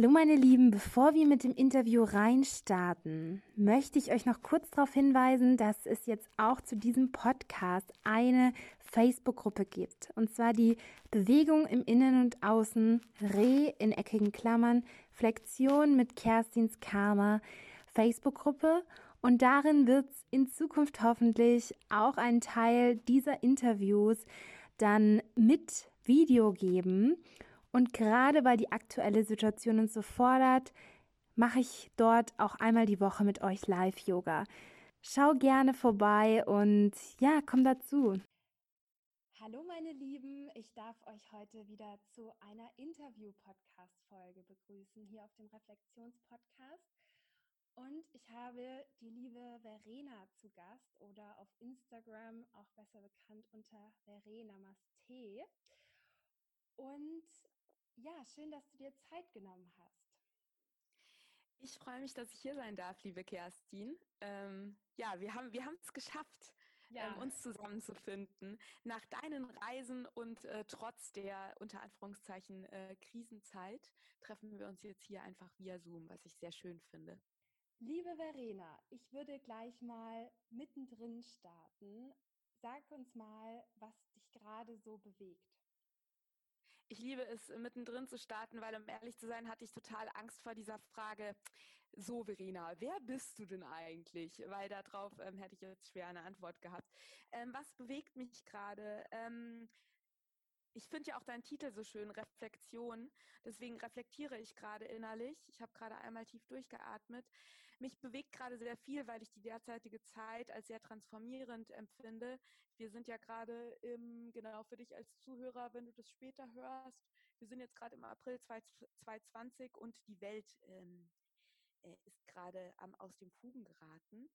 Hallo meine Lieben, bevor wir mit dem Interview reinstarten, möchte ich euch noch kurz darauf hinweisen, dass es jetzt auch zu diesem Podcast eine Facebook-Gruppe gibt. Und zwar die Bewegung im Innen und Außen, Re in eckigen Klammern, Flexion mit Kerstins Karma Facebook-Gruppe. Und darin wird es in Zukunft hoffentlich auch einen Teil dieser Interviews dann mit Video geben. Und gerade weil die aktuelle Situation uns so fordert, mache ich dort auch einmal die Woche mit euch Live-Yoga. Schau gerne vorbei und ja, komm dazu. Hallo meine Lieben, ich darf euch heute wieder zu einer Interview-Podcast-Folge begrüßen hier auf dem Reflexionspodcast. Und ich habe die liebe Verena zu Gast oder auf Instagram auch besser bekannt unter Verena Maste. Und ja, schön, dass du dir Zeit genommen hast. Ich freue mich, dass ich hier sein darf, liebe Kerstin. Ähm, ja, wir haben wir es geschafft, ja. ähm, uns zusammenzufinden. Nach deinen Reisen und äh, trotz der unter Anführungszeichen äh, Krisenzeit treffen wir uns jetzt hier einfach via Zoom, was ich sehr schön finde. Liebe Verena, ich würde gleich mal mittendrin starten. Sag uns mal, was dich gerade so bewegt ich liebe es, mittendrin zu starten, weil um ehrlich zu sein, hatte ich total Angst vor dieser Frage, so Verena, wer bist du denn eigentlich? Weil darauf ähm, hätte ich jetzt schwer eine Antwort gehabt. Ähm, was bewegt mich gerade? Ähm, ich finde ja auch deinen Titel so schön, Reflexion. Deswegen reflektiere ich gerade innerlich. Ich habe gerade einmal tief durchgeatmet. Mich bewegt gerade sehr viel, weil ich die derzeitige Zeit als sehr transformierend empfinde. Wir sind ja gerade im, genau für dich als Zuhörer, wenn du das später hörst, wir sind jetzt gerade im April 2020 und die Welt ähm, äh, ist gerade ähm, aus dem Fugen geraten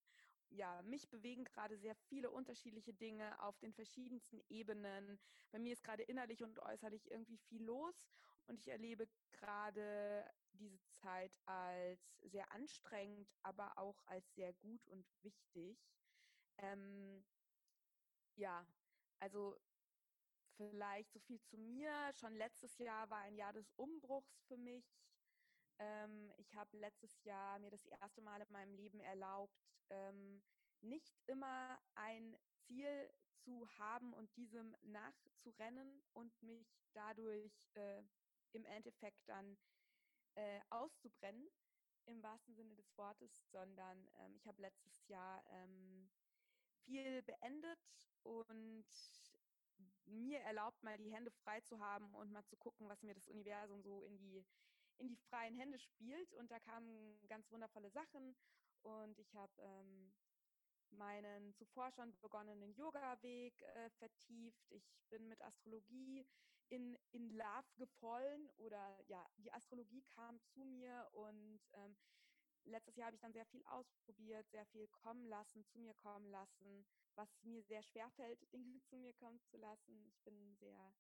ja, mich bewegen gerade sehr viele unterschiedliche Dinge auf den verschiedensten Ebenen. Bei mir ist gerade innerlich und äußerlich irgendwie viel los und ich erlebe gerade diese Zeit als sehr anstrengend, aber auch als sehr gut und wichtig. Ähm, ja, also vielleicht so viel zu mir. Schon letztes Jahr war ein Jahr des Umbruchs für mich. Ähm, ich habe letztes Jahr mir das erste Mal in meinem Leben erlaubt, ähm, nicht immer ein Ziel zu haben und diesem nachzurennen und mich dadurch äh, im Endeffekt dann äh, auszubrennen, im wahrsten Sinne des Wortes, sondern ähm, ich habe letztes Jahr ähm, viel beendet und mir erlaubt, mal die Hände frei zu haben und mal zu gucken, was mir das Universum so in die in die freien Hände spielt. Und da kamen ganz wundervolle Sachen. Und ich habe ähm, meinen zuvor schon begonnenen Yoga-Weg äh, vertieft. Ich bin mit Astrologie in, in Love gefallen oder ja, die Astrologie kam zu mir und ähm, letztes Jahr habe ich dann sehr viel ausprobiert, sehr viel kommen lassen, zu mir kommen lassen, was mir sehr schwer fällt, Dinge zu mir kommen zu lassen. Ich bin sehr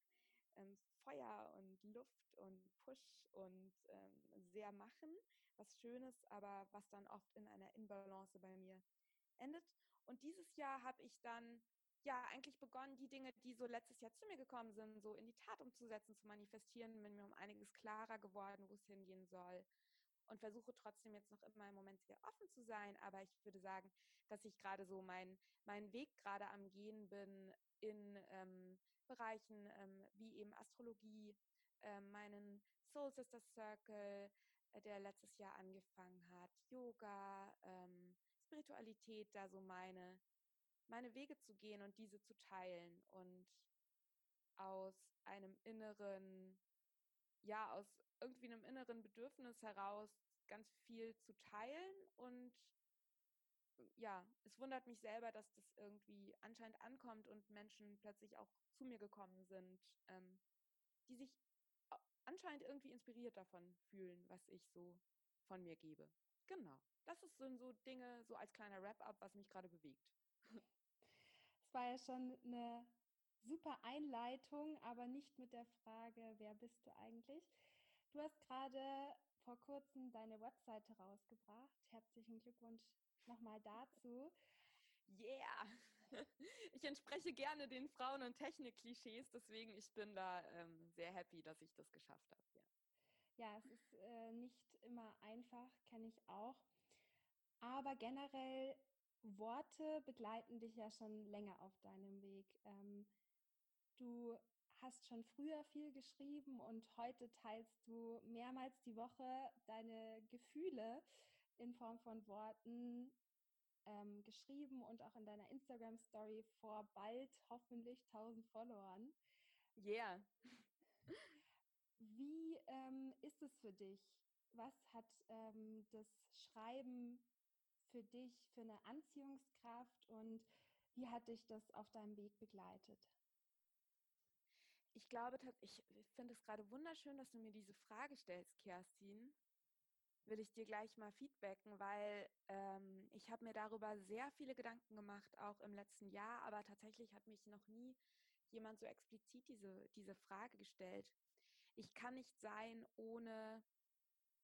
ähm, Feuer und Luft und Push und ähm, sehr machen, was Schönes, aber was dann oft in einer Inbalance bei mir endet. Und dieses Jahr habe ich dann ja eigentlich begonnen, die Dinge, die so letztes Jahr zu mir gekommen sind, so in die Tat umzusetzen, zu manifestieren, bin mir um einiges klarer geworden, wo es hingehen soll. Und versuche trotzdem jetzt noch immer im Moment sehr offen zu sein. Aber ich würde sagen, dass ich gerade so mein, meinen Weg gerade am Gehen bin in ähm, Bereichen ähm, wie eben Astrologie, äh, meinen Soul Sister Circle, äh, der letztes Jahr angefangen hat, Yoga, ähm, Spiritualität, da so meine, meine Wege zu gehen und diese zu teilen und aus einem inneren, ja, aus irgendwie einem inneren Bedürfnis heraus ganz viel zu teilen und ja, es wundert mich selber, dass das irgendwie anscheinend ankommt und Menschen plötzlich auch zu mir gekommen sind, ähm, die sich anscheinend irgendwie inspiriert davon fühlen, was ich so von mir gebe. Genau. Das sind so Dinge, so als kleiner Wrap-up, was mich gerade bewegt. War ja schon eine super Einleitung, aber nicht mit der Frage, wer bist du eigentlich? Du hast gerade vor kurzem deine Webseite rausgebracht. Herzlichen Glückwunsch nochmal dazu. Yeah! Ich entspreche gerne den Frauen- und Technik-Klischees, deswegen ich bin da ähm, sehr happy, dass ich das geschafft habe. Ja, ja es ist äh, nicht immer einfach, kenne ich auch. Aber generell, Worte begleiten dich ja schon länger auf deinem Weg. Ähm, du hast schon früher viel geschrieben und heute teilst du mehrmals die Woche deine Gefühle in Form von Worten ähm, geschrieben und auch in deiner Instagram-Story vor bald hoffentlich 1000 Followern. Yeah. Wie ähm, ist es für dich? Was hat ähm, das Schreiben für dich für eine Anziehungskraft und wie hat dich das auf deinem Weg begleitet? Ich glaube, ich finde es gerade wunderschön, dass du mir diese Frage stellst, Kerstin, will ich dir gleich mal feedbacken, weil ähm, ich habe mir darüber sehr viele Gedanken gemacht, auch im letzten Jahr, aber tatsächlich hat mich noch nie jemand so explizit diese, diese Frage gestellt. Ich kann nicht sein, ohne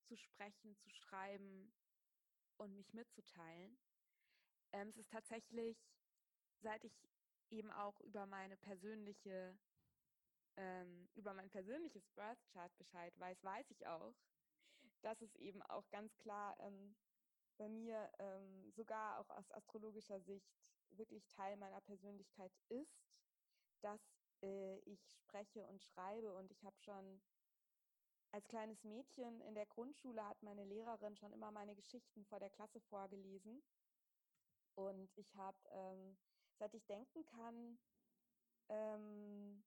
zu sprechen, zu schreiben und mich mitzuteilen. Ähm, es ist tatsächlich, seit ich eben auch über meine persönliche, ähm, über mein persönliches Birth Chart Bescheid weiß, weiß ich auch, dass es eben auch ganz klar ähm, bei mir ähm, sogar auch aus astrologischer Sicht wirklich Teil meiner Persönlichkeit ist, dass äh, ich spreche und schreibe. Und ich habe schon als kleines Mädchen in der Grundschule hat meine Lehrerin schon immer meine Geschichten vor der Klasse vorgelesen. Und ich habe, ähm, seit ich denken kann, ähm,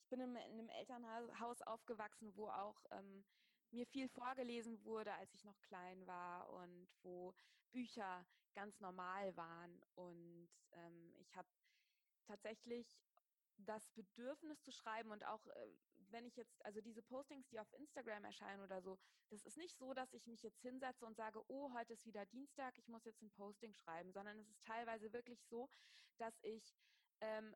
ich bin in, einem Elternhaus aufgewachsen, wo auch ähm, mir viel vorgelesen wurde, als ich noch klein war und wo Bücher ganz normal waren. Und ähm, ich habe tatsächlich das Bedürfnis zu schreiben und auch äh, wenn ich jetzt, also diese Postings, die auf Instagram erscheinen oder so, das ist nicht so, dass ich mich jetzt hinsetze und sage, oh, heute ist wieder Dienstag, ich muss jetzt ein Posting schreiben, sondern es ist teilweise wirklich so, dass ich ähm,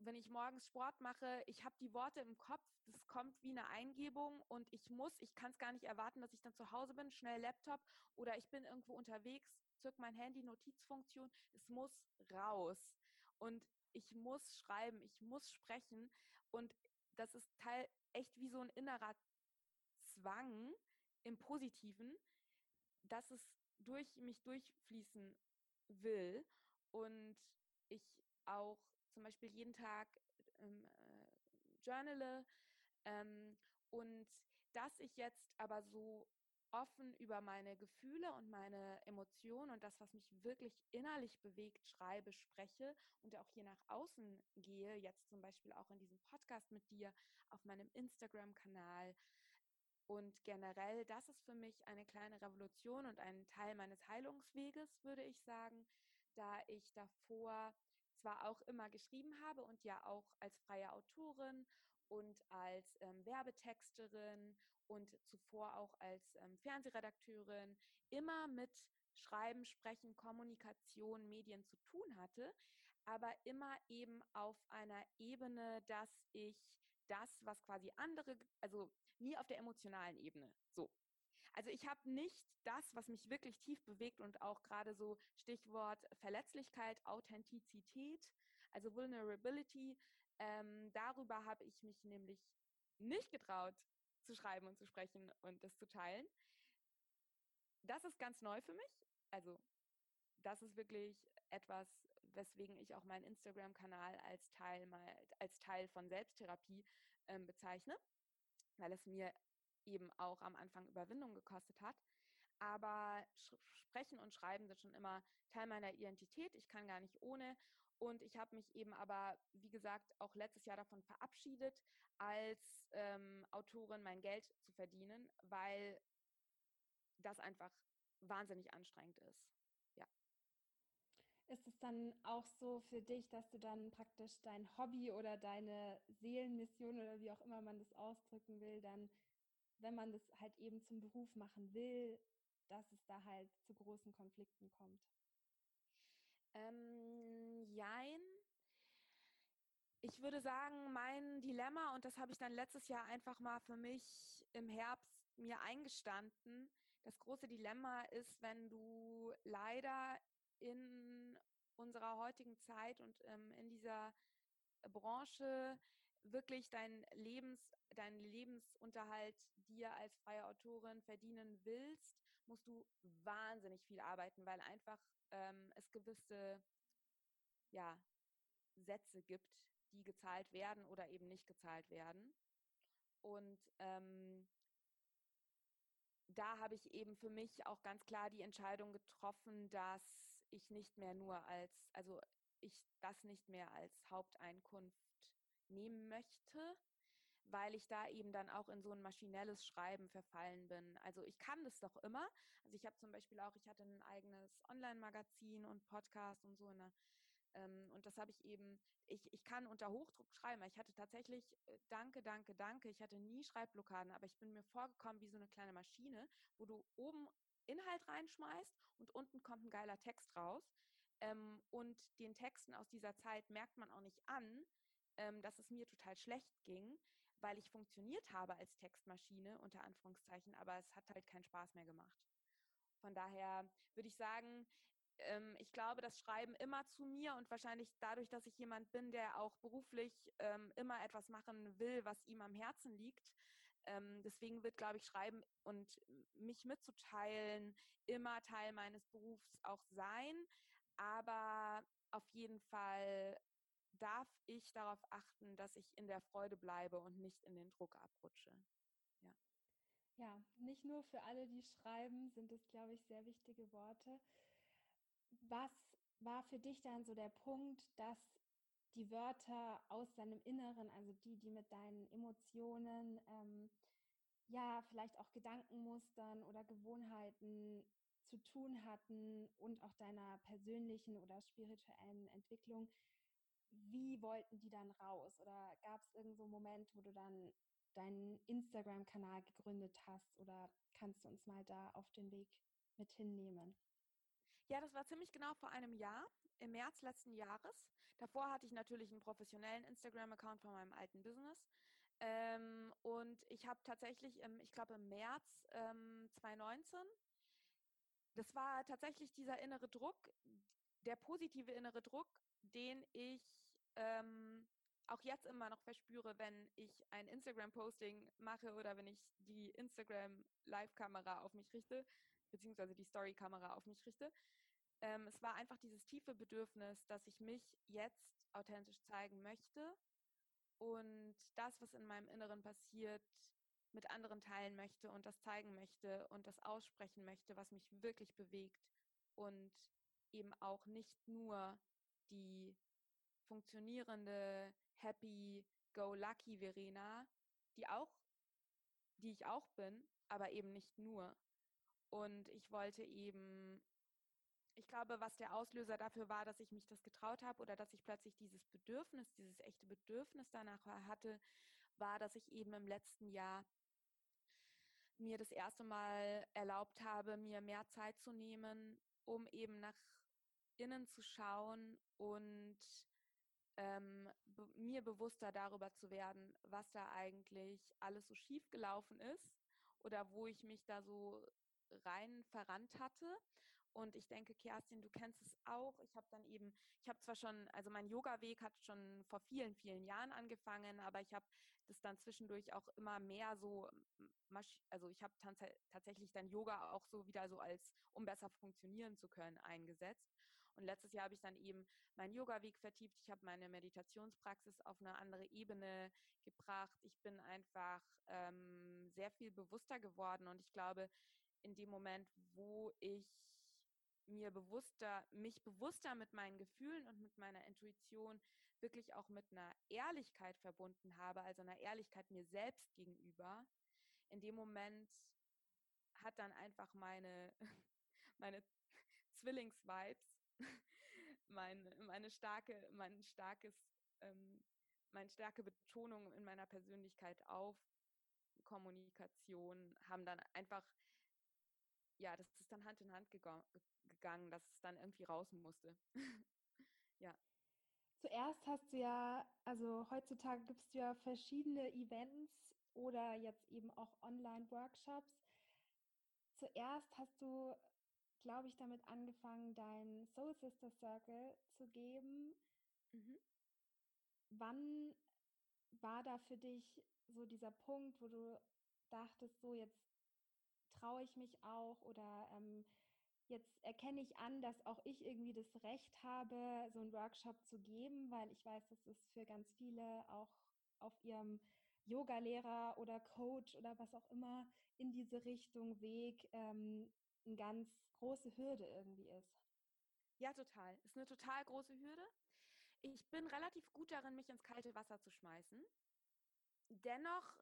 wenn ich morgens Sport mache, ich habe die Worte im Kopf, das kommt wie eine Eingebung und ich muss, ich kann es gar nicht erwarten, dass ich dann zu Hause bin, schnell Laptop oder ich bin irgendwo unterwegs, zück mein Handy, Notizfunktion, es muss raus. Und ich muss schreiben, ich muss sprechen und das ist Teil echt wie so ein innerer Zwang im Positiven, dass es durch mich durchfließen will und ich auch zum Beispiel jeden Tag ähm, äh, journale ähm, und dass ich jetzt aber so offen über meine Gefühle und meine Emotionen und das, was mich wirklich innerlich bewegt, schreibe, spreche und auch hier nach außen gehe, jetzt zum Beispiel auch in diesem Podcast mit dir, auf meinem Instagram-Kanal. Und generell, das ist für mich eine kleine Revolution und ein Teil meines Heilungsweges, würde ich sagen, da ich davor zwar auch immer geschrieben habe und ja auch als freie Autorin und als ähm, Werbetexterin und zuvor auch als ähm, Fernsehredakteurin immer mit Schreiben, Sprechen, Kommunikation, Medien zu tun hatte, aber immer eben auf einer Ebene, dass ich das, was quasi andere, also nie auf der emotionalen Ebene, so. Also ich habe nicht das, was mich wirklich tief bewegt und auch gerade so Stichwort Verletzlichkeit, Authentizität, also Vulnerability, ähm, darüber habe ich mich nämlich nicht getraut zu schreiben und zu sprechen und das zu teilen. Das ist ganz neu für mich. Also das ist wirklich etwas, weswegen ich auch meinen Instagram-Kanal als Teil als Teil von Selbsttherapie ähm, bezeichne, weil es mir eben auch am Anfang Überwindung gekostet hat. Aber Sprechen und Schreiben sind schon immer Teil meiner Identität. Ich kann gar nicht ohne. Und ich habe mich eben aber, wie gesagt, auch letztes Jahr davon verabschiedet, als ähm, Autorin mein Geld zu verdienen, weil das einfach wahnsinnig anstrengend ist. ja. Ist es dann auch so für dich, dass du dann praktisch dein Hobby oder deine Seelenmission oder wie auch immer man das ausdrücken will, dann, wenn man das halt eben zum Beruf machen will, dass es da halt zu großen Konflikten kommt? Ähm, jein. Ich würde sagen, mein Dilemma, und das habe ich dann letztes Jahr einfach mal für mich im Herbst mir eingestanden, das große Dilemma ist, wenn du leider in unserer heutigen Zeit und ähm, in dieser Branche wirklich dein Lebens, deinen Lebensunterhalt dir als freie Autorin verdienen willst, musst du wahnsinnig viel arbeiten, weil einfach ähm, es gewisse ja, Sätze gibt, die gezahlt werden oder eben nicht gezahlt werden. Und ähm, da habe ich eben für mich auch ganz klar die Entscheidung getroffen, dass ich nicht mehr nur als, also ich das nicht mehr als Haupteinkunft nehmen möchte, weil ich da eben dann auch in so ein maschinelles Schreiben verfallen bin. Also ich kann das doch immer. Also ich habe zum Beispiel auch, ich hatte ein eigenes Online-Magazin und Podcast und so eine ähm, und das habe ich eben, ich, ich kann unter Hochdruck schreiben. Ich hatte tatsächlich, äh, danke, danke, danke, ich hatte nie Schreibblockaden, aber ich bin mir vorgekommen wie so eine kleine Maschine, wo du oben Inhalt reinschmeißt und unten kommt ein geiler Text raus. Ähm, und den Texten aus dieser Zeit merkt man auch nicht an, ähm, dass es mir total schlecht ging, weil ich funktioniert habe als Textmaschine, unter Anführungszeichen, aber es hat halt keinen Spaß mehr gemacht. Von daher würde ich sagen, ähm, ich glaube, das Schreiben immer zu mir und wahrscheinlich dadurch, dass ich jemand bin, der auch beruflich ähm, immer etwas machen will, was ihm am Herzen liegt. Ähm, deswegen wird, glaube ich, Schreiben und mich mitzuteilen immer Teil meines Berufs auch sein. Aber auf jeden Fall darf ich darauf achten, dass ich in der Freude bleibe und nicht in den Druck abrutsche. Ja. Ja, nicht nur für alle, die schreiben, sind es, glaube ich, sehr wichtige Worte was war für dich dann so der Punkt, dass die Wörter aus deinem Inneren, also die, die mit deinen Emotionen, ähm, ja, vielleicht auch Gedankenmustern oder Gewohnheiten zu tun hatten und auch deiner persönlichen oder spirituellen Entwicklung, wie wollten die dann raus? Oder gab es irgend so einen Moment, wo du dann deinen Instagram-Kanal gegründet hast? Oder kannst du uns mal da auf den Weg mit hinnehmen? Ja, das war ziemlich genau vor einem Jahr, im März letzten Jahres. Davor hatte ich natürlich einen professionellen Instagram-Account von meinem alten Business. Ähm, und ich habe tatsächlich, im, ich glaube im März ähm, 2019, das war tatsächlich dieser innere Druck, der positive innere Druck, den ich ähm, auch jetzt immer noch verspüre, wenn ich ein Instagram-Posting mache oder wenn ich die Instagram-Live-Kamera auf mich richte, beziehungsweise die Story-Kamera auf mich richte. Ähm, es war einfach dieses tiefe Bedürfnis, dass ich mich jetzt authentisch zeigen möchte und das, was in meinem Inneren passiert, mit anderen teilen möchte und das zeigen möchte und das aussprechen möchte, was mich wirklich bewegt und eben auch nicht nur die funktionierende, happy, go lucky Verena, die auch, die ich auch bin, aber eben nicht nur. Und ich wollte eben, ich glaube, was der Auslöser dafür war, dass ich mich das getraut habe oder dass ich plötzlich dieses Bedürfnis, dieses echte Bedürfnis danach hatte, war, dass ich eben im letzten Jahr mir das erste Mal erlaubt habe, mir mehr Zeit zu nehmen, um eben nach innen zu schauen und ähm, mir bewusster darüber zu werden, was da eigentlich alles so schief gelaufen ist oder wo ich mich da so rein verrannt hatte. Und ich denke, Kerstin, du kennst es auch. Ich habe dann eben, ich habe zwar schon, also mein Yoga-Weg hat schon vor vielen, vielen Jahren angefangen, aber ich habe das dann zwischendurch auch immer mehr so, also ich habe tatsächlich dann Yoga auch so wieder so als, um besser funktionieren zu können, eingesetzt. Und letztes Jahr habe ich dann eben meinen Yoga-Weg vertieft. Ich habe meine Meditationspraxis auf eine andere Ebene gebracht. Ich bin einfach ähm, sehr viel bewusster geworden und ich glaube, in dem Moment, wo ich mir bewusster, mich bewusster mit meinen Gefühlen und mit meiner Intuition wirklich auch mit einer Ehrlichkeit verbunden habe, also einer Ehrlichkeit mir selbst gegenüber, in dem Moment hat dann einfach meine, meine Zwillings-Vibes, mein, meine starke, mein starkes, ähm, meine starke Betonung in meiner Persönlichkeit auf Kommunikation haben dann einfach, ja, das ist dann Hand in Hand gegangen, dass es dann irgendwie raus musste. ja. Zuerst hast du ja, also heutzutage gibt es ja verschiedene Events oder jetzt eben auch Online-Workshops. Zuerst hast du, glaube ich, damit angefangen, deinen Soul Sister Circle zu geben. Mhm. Wann war da für dich so dieser Punkt, wo du dachtest, so jetzt traue ich mich auch oder ähm, jetzt erkenne ich an, dass auch ich irgendwie das Recht habe, so einen Workshop zu geben, weil ich weiß, dass es für ganz viele auch auf ihrem Yoga-Lehrer oder Coach oder was auch immer in diese Richtung Weg ähm, eine ganz große Hürde irgendwie ist. Ja, total. Ist eine total große Hürde. Ich bin relativ gut darin, mich ins kalte Wasser zu schmeißen. Dennoch,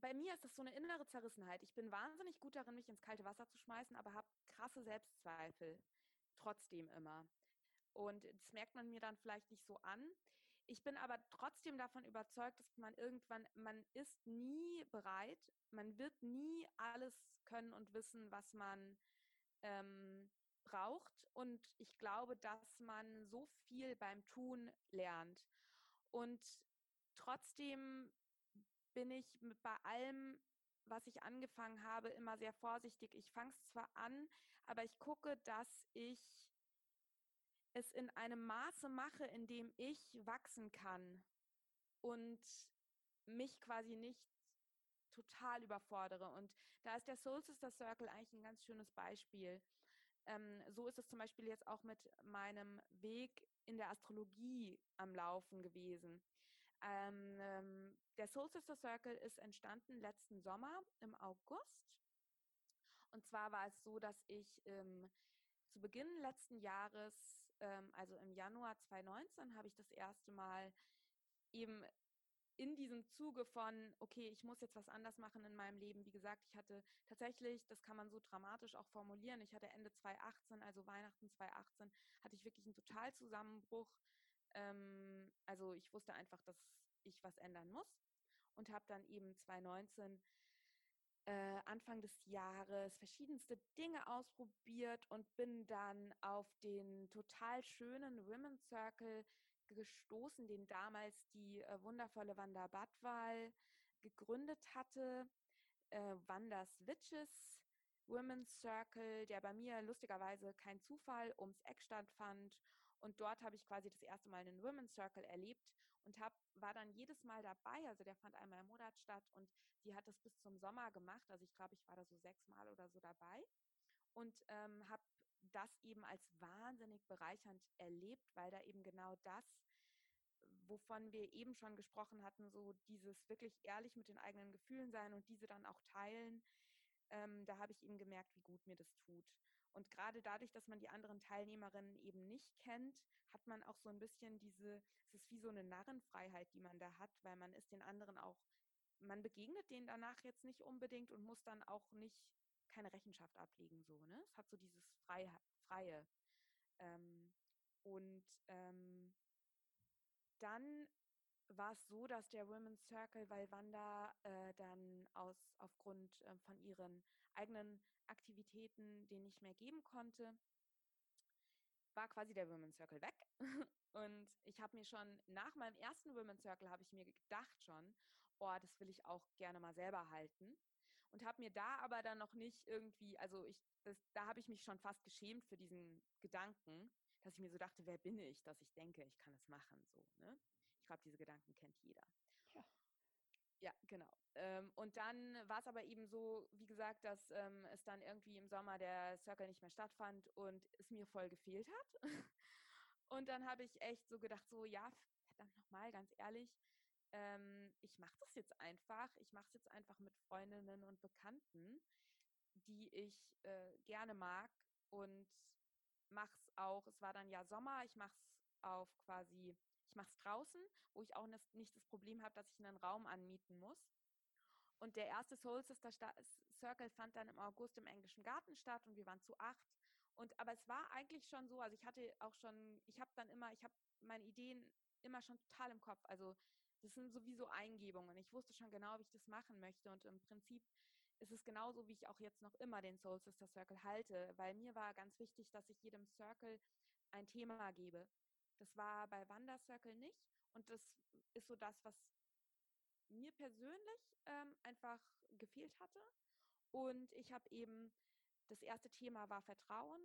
bei mir ist das so eine innere Zerrissenheit. Ich bin wahnsinnig gut darin, mich ins kalte Wasser zu schmeißen, aber habe krasse Selbstzweifel. Trotzdem immer. Und das merkt man mir dann vielleicht nicht so an. Ich bin aber trotzdem davon überzeugt, dass man irgendwann, man ist nie bereit, man wird nie alles können und wissen, was man ähm, braucht. Und ich glaube, dass man so viel beim Tun lernt. Und trotzdem bin ich bei allem, was ich angefangen habe, immer sehr vorsichtig. Ich fange es zwar an, aber ich gucke, dass ich es in einem Maße mache, in dem ich wachsen kann und mich quasi nicht total überfordere. Und da ist der Soul Sister Circle eigentlich ein ganz schönes Beispiel. Ähm, so ist es zum Beispiel jetzt auch mit meinem Weg in der Astrologie am Laufen gewesen. Ähm, ähm, der Soul Sister Circle ist entstanden letzten Sommer im August. Und zwar war es so, dass ich ähm, zu Beginn letzten Jahres, ähm, also im Januar 2019, habe ich das erste Mal eben in diesem Zuge von, okay, ich muss jetzt was anders machen in meinem Leben. Wie gesagt, ich hatte tatsächlich, das kann man so dramatisch auch formulieren, ich hatte Ende 2018, also Weihnachten 2018, hatte ich wirklich einen Totalzusammenbruch. Ähm, also ich wusste einfach, dass ich was ändern muss und habe dann eben 2019 äh, Anfang des Jahres verschiedenste Dinge ausprobiert und bin dann auf den total schönen Women's Circle gestoßen, den damals die äh, wundervolle Wanda Badwal gegründet hatte. Äh, Wandas Witches Women's Circle, der bei mir lustigerweise kein Zufall ums Eck stattfand. Und dort habe ich quasi das erste Mal einen Women's Circle erlebt und hab, war dann jedes Mal dabei. Also der fand einmal im Monat statt und die hat das bis zum Sommer gemacht. Also ich glaube, ich war da so sechs Mal oder so dabei und ähm, habe das eben als wahnsinnig bereichernd erlebt, weil da eben genau das, wovon wir eben schon gesprochen hatten, so dieses wirklich ehrlich mit den eigenen Gefühlen sein und diese dann auch teilen, ähm, da habe ich eben gemerkt, wie gut mir das tut. Und gerade dadurch, dass man die anderen Teilnehmerinnen eben nicht kennt, hat man auch so ein bisschen diese, es ist wie so eine Narrenfreiheit, die man da hat, weil man ist den anderen auch, man begegnet denen danach jetzt nicht unbedingt und muss dann auch nicht keine Rechenschaft ablegen, so, ne? Es hat so dieses Freie. Freie. Ähm, und ähm, dann war es so, dass der Women's Circle, weil Wanda äh, dann aus, aufgrund äh, von ihren eigenen Aktivitäten den nicht mehr geben konnte, war quasi der Women's Circle weg. Und ich habe mir schon nach meinem ersten Women's Circle habe ich mir gedacht schon, oh, das will ich auch gerne mal selber halten. Und habe mir da aber dann noch nicht irgendwie, also ich, das, da habe ich mich schon fast geschämt für diesen Gedanken, dass ich mir so dachte, wer bin ich, dass ich denke, ich kann es machen. So, ne? Glaube, diese Gedanken kennt jeder. Ja. Ja, genau. Ähm, und dann war es aber eben so, wie gesagt, dass ähm, es dann irgendwie im Sommer der Circle nicht mehr stattfand und es mir voll gefehlt hat. und dann habe ich echt so gedacht, so, ja, verdammt nochmal, ganz ehrlich, ähm, ich mache das jetzt einfach. Ich mache es jetzt einfach mit Freundinnen und Bekannten, die ich äh, gerne mag und mache es auch, es war dann ja Sommer, ich mache es auf quasi ich mache es draußen, wo ich auch nicht das Problem habe, dass ich einen Raum anmieten muss. Und der erste Soul Sister Circle fand dann im August im Englischen Garten statt und wir waren zu acht. Und aber es war eigentlich schon so, also ich hatte auch schon, ich habe dann immer, ich habe meine Ideen immer schon total im Kopf. Also das sind sowieso Eingebungen. Ich wusste schon genau, wie ich das machen möchte. Und im Prinzip ist es genauso, wie ich auch jetzt noch immer den Soul Sister Circle halte, weil mir war ganz wichtig, dass ich jedem Circle ein Thema gebe. Das war bei Wander Circle nicht. Und das ist so das, was mir persönlich ähm, einfach gefehlt hatte. Und ich habe eben, das erste Thema war Vertrauen.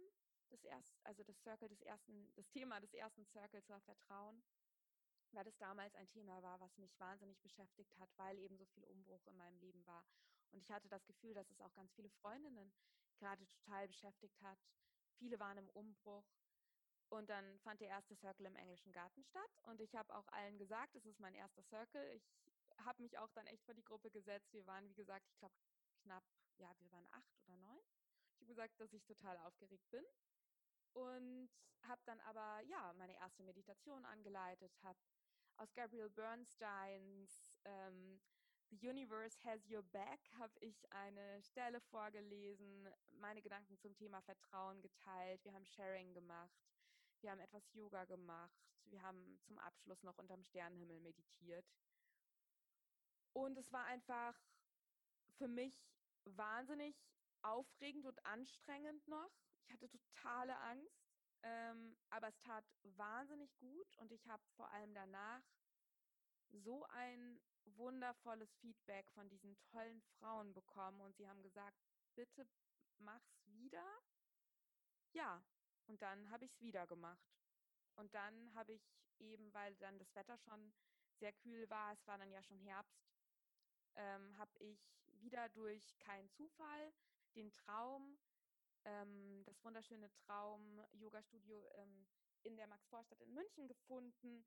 Das erst, also das Circle des ersten, das Thema des ersten Circles war Vertrauen, weil das damals ein Thema war, was mich wahnsinnig beschäftigt hat, weil eben so viel Umbruch in meinem Leben war. Und ich hatte das Gefühl, dass es auch ganz viele Freundinnen gerade total beschäftigt hat. Viele waren im Umbruch. Und dann fand der erste Circle im englischen Garten statt. Und ich habe auch allen gesagt, es ist mein erster Circle. Ich habe mich auch dann echt vor die Gruppe gesetzt. Wir waren, wie gesagt, ich glaube knapp, ja, wir waren acht oder neun. Ich habe gesagt, dass ich total aufgeregt bin und habe dann aber ja meine erste Meditation angeleitet, habe aus Gabriel Bernsteins ähm, The Universe Has Your Back habe ich eine Stelle vorgelesen, meine Gedanken zum Thema Vertrauen geteilt, wir haben Sharing gemacht, wir haben etwas Yoga gemacht, wir haben zum Abschluss noch unterm Sternenhimmel meditiert. Und es war einfach für mich wahnsinnig aufregend und anstrengend noch. Ich hatte totale Angst, ähm, aber es tat wahnsinnig gut und ich habe vor allem danach so ein wundervolles Feedback von diesen tollen Frauen bekommen und sie haben gesagt, bitte mach's wieder. Ja, und dann habe ich es wieder gemacht. Und dann habe ich eben, weil dann das Wetter schon sehr kühl war, es war dann ja schon Herbst, ähm, habe ich wieder durch keinen Zufall den Traum, ähm, das wunderschöne Traum-Yoga-Studio ähm, in der Max-Vorstadt in München gefunden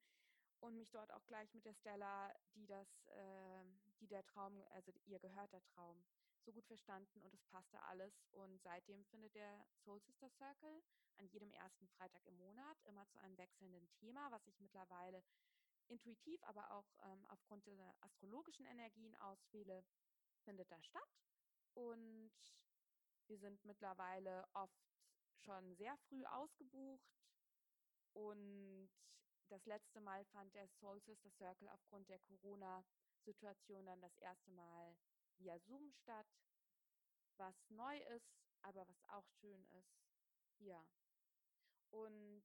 und mich dort auch gleich mit der Stella, die das, äh, die der Traum, also ihr gehört der Traum, so gut verstanden und es passte alles. Und seitdem findet der Soul Sister Circle an jedem ersten Freitag im Monat immer zu einem wechselnden Thema, was ich mittlerweile intuitiv, aber auch ähm, aufgrund der astrologischen Energien auswähle, findet da statt. Und wir sind mittlerweile oft schon sehr früh ausgebucht. Und das letzte Mal fand der Soul Sister Circle aufgrund der Corona-Situation dann das erste Mal via Zoom statt, was neu ist, aber was auch schön ist. Ja. Und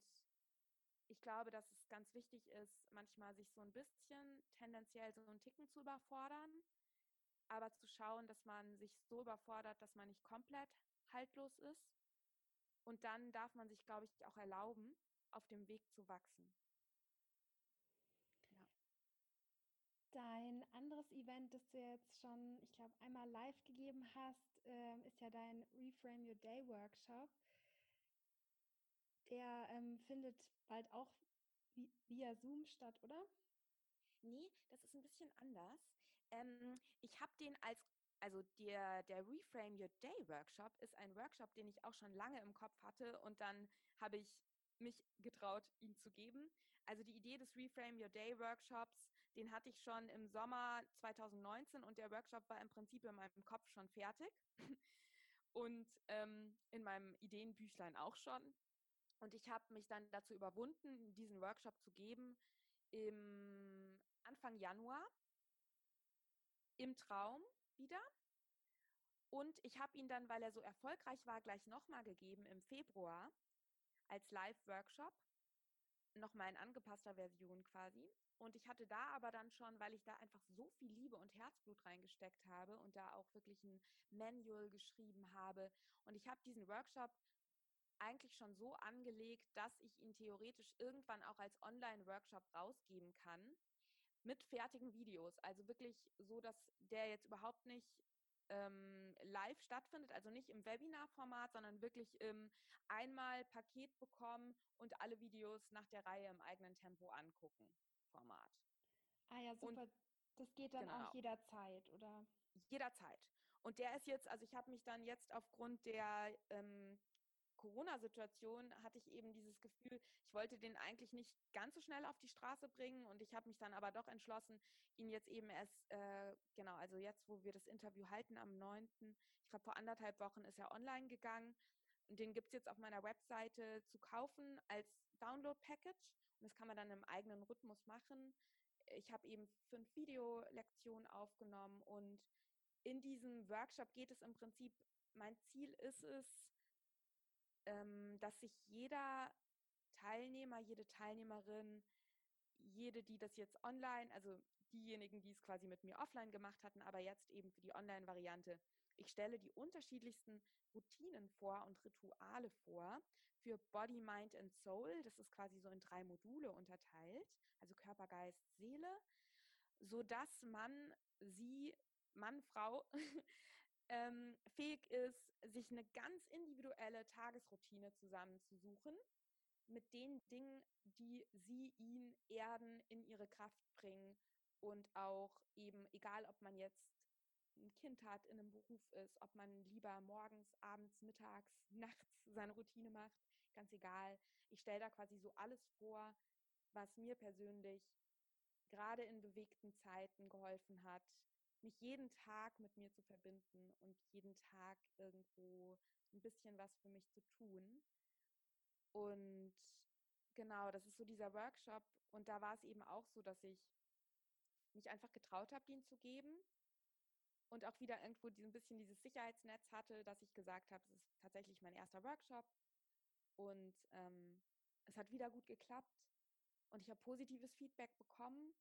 ich glaube, dass es ganz wichtig ist, manchmal sich so ein bisschen tendenziell so einen Ticken zu überfordern, aber zu schauen, dass man sich so überfordert, dass man nicht komplett haltlos ist. Und dann darf man sich, glaube ich, auch erlauben, auf dem Weg zu wachsen. Ja. Dein anderes Event, das du jetzt schon, ich glaube, einmal live gegeben hast, ähm, ist ja dein Reframe Your Day Workshop. Der ähm, findet bald auch via Zoom statt, oder? Nee, das ist ein bisschen anders. Ähm, ich habe den als, also der, der Reframe Your Day Workshop ist ein Workshop, den ich auch schon lange im Kopf hatte und dann habe ich mich getraut, ihn zu geben. Also die Idee des Reframe Your Day Workshops, den hatte ich schon im Sommer 2019 und der Workshop war im Prinzip in meinem Kopf schon fertig und ähm, in meinem Ideenbüchlein auch schon. Und ich habe mich dann dazu überwunden, diesen Workshop zu geben im Anfang Januar im Traum wieder. Und ich habe ihn dann, weil er so erfolgreich war, gleich nochmal gegeben im Februar als Live-Workshop, nochmal in angepasster Version quasi. Und ich hatte da aber dann schon, weil ich da einfach so viel Liebe und Herzblut reingesteckt habe und da auch wirklich ein Manual geschrieben habe. Und ich habe diesen Workshop eigentlich schon so angelegt, dass ich ihn theoretisch irgendwann auch als Online-Workshop rausgeben kann mit fertigen Videos. Also wirklich so, dass der jetzt überhaupt nicht ähm, live stattfindet, also nicht im Webinar-Format, sondern wirklich im einmal Paket bekommen und alle Videos nach der Reihe im eigenen Tempo angucken Format. Ah ja, super. Und, das geht dann genau. auch jederzeit, oder? Jederzeit. Und der ist jetzt, also ich habe mich dann jetzt aufgrund der ähm, Corona-Situation hatte ich eben dieses Gefühl, ich wollte den eigentlich nicht ganz so schnell auf die Straße bringen und ich habe mich dann aber doch entschlossen, ihn jetzt eben erst, äh, genau, also jetzt, wo wir das Interview halten am 9., ich glaube vor anderthalb Wochen ist er online gegangen Und den gibt es jetzt auf meiner Webseite zu kaufen als Download-Package. Das kann man dann im eigenen Rhythmus machen. Ich habe eben fünf Videolektionen aufgenommen und in diesem Workshop geht es im Prinzip, mein Ziel ist es, ähm, dass sich jeder Teilnehmer, jede Teilnehmerin, jede, die das jetzt online, also diejenigen, die es quasi mit mir offline gemacht hatten, aber jetzt eben für die Online-Variante, ich stelle die unterschiedlichsten Routinen vor und Rituale vor für Body, Mind and Soul. Das ist quasi so in drei Module unterteilt, also Körper, Geist, Seele, sodass man sie, Mann, Frau, ähm, fähig ist, sich eine ganz individuelle Tagesroutine zusammenzusuchen mit den Dingen, die sie, ihn erden, in ihre Kraft bringen und auch eben, egal ob man jetzt ein Kind hat, in einem Beruf ist, ob man lieber morgens, abends, mittags, nachts seine Routine macht, ganz egal. Ich stelle da quasi so alles vor, was mir persönlich gerade in bewegten Zeiten geholfen hat, mich jeden Tag mit mir zu verbinden und jeden Tag irgendwo ein bisschen was für mich zu tun. Und genau, das ist so dieser Workshop. Und da war es eben auch so, dass ich mich einfach getraut habe, den zu geben. Und auch wieder irgendwo ein bisschen dieses Sicherheitsnetz hatte, dass ich gesagt habe, es ist tatsächlich mein erster Workshop. Und ähm, es hat wieder gut geklappt. Und ich habe positives Feedback bekommen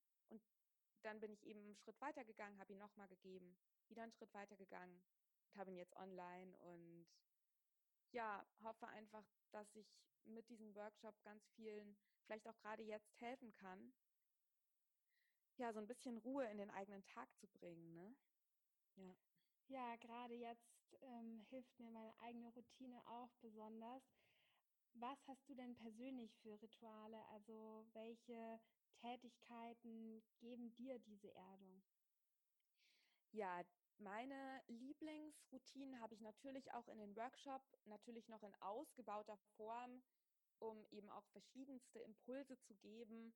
dann bin ich eben einen Schritt weiter gegangen, habe ihn nochmal gegeben, wieder einen Schritt weiter gegangen und habe ihn jetzt online und ja, hoffe einfach, dass ich mit diesem Workshop ganz vielen vielleicht auch gerade jetzt helfen kann, ja, so ein bisschen Ruhe in den eigenen Tag zu bringen, ne? Ja. Ja, gerade jetzt ähm, hilft mir meine eigene Routine auch besonders. Was hast du denn persönlich für Rituale? Also welche Tätigkeiten geben dir diese Erdung? Ja, meine Lieblingsroutinen habe ich natürlich auch in den Workshop, natürlich noch in ausgebauter Form, um eben auch verschiedenste Impulse zu geben,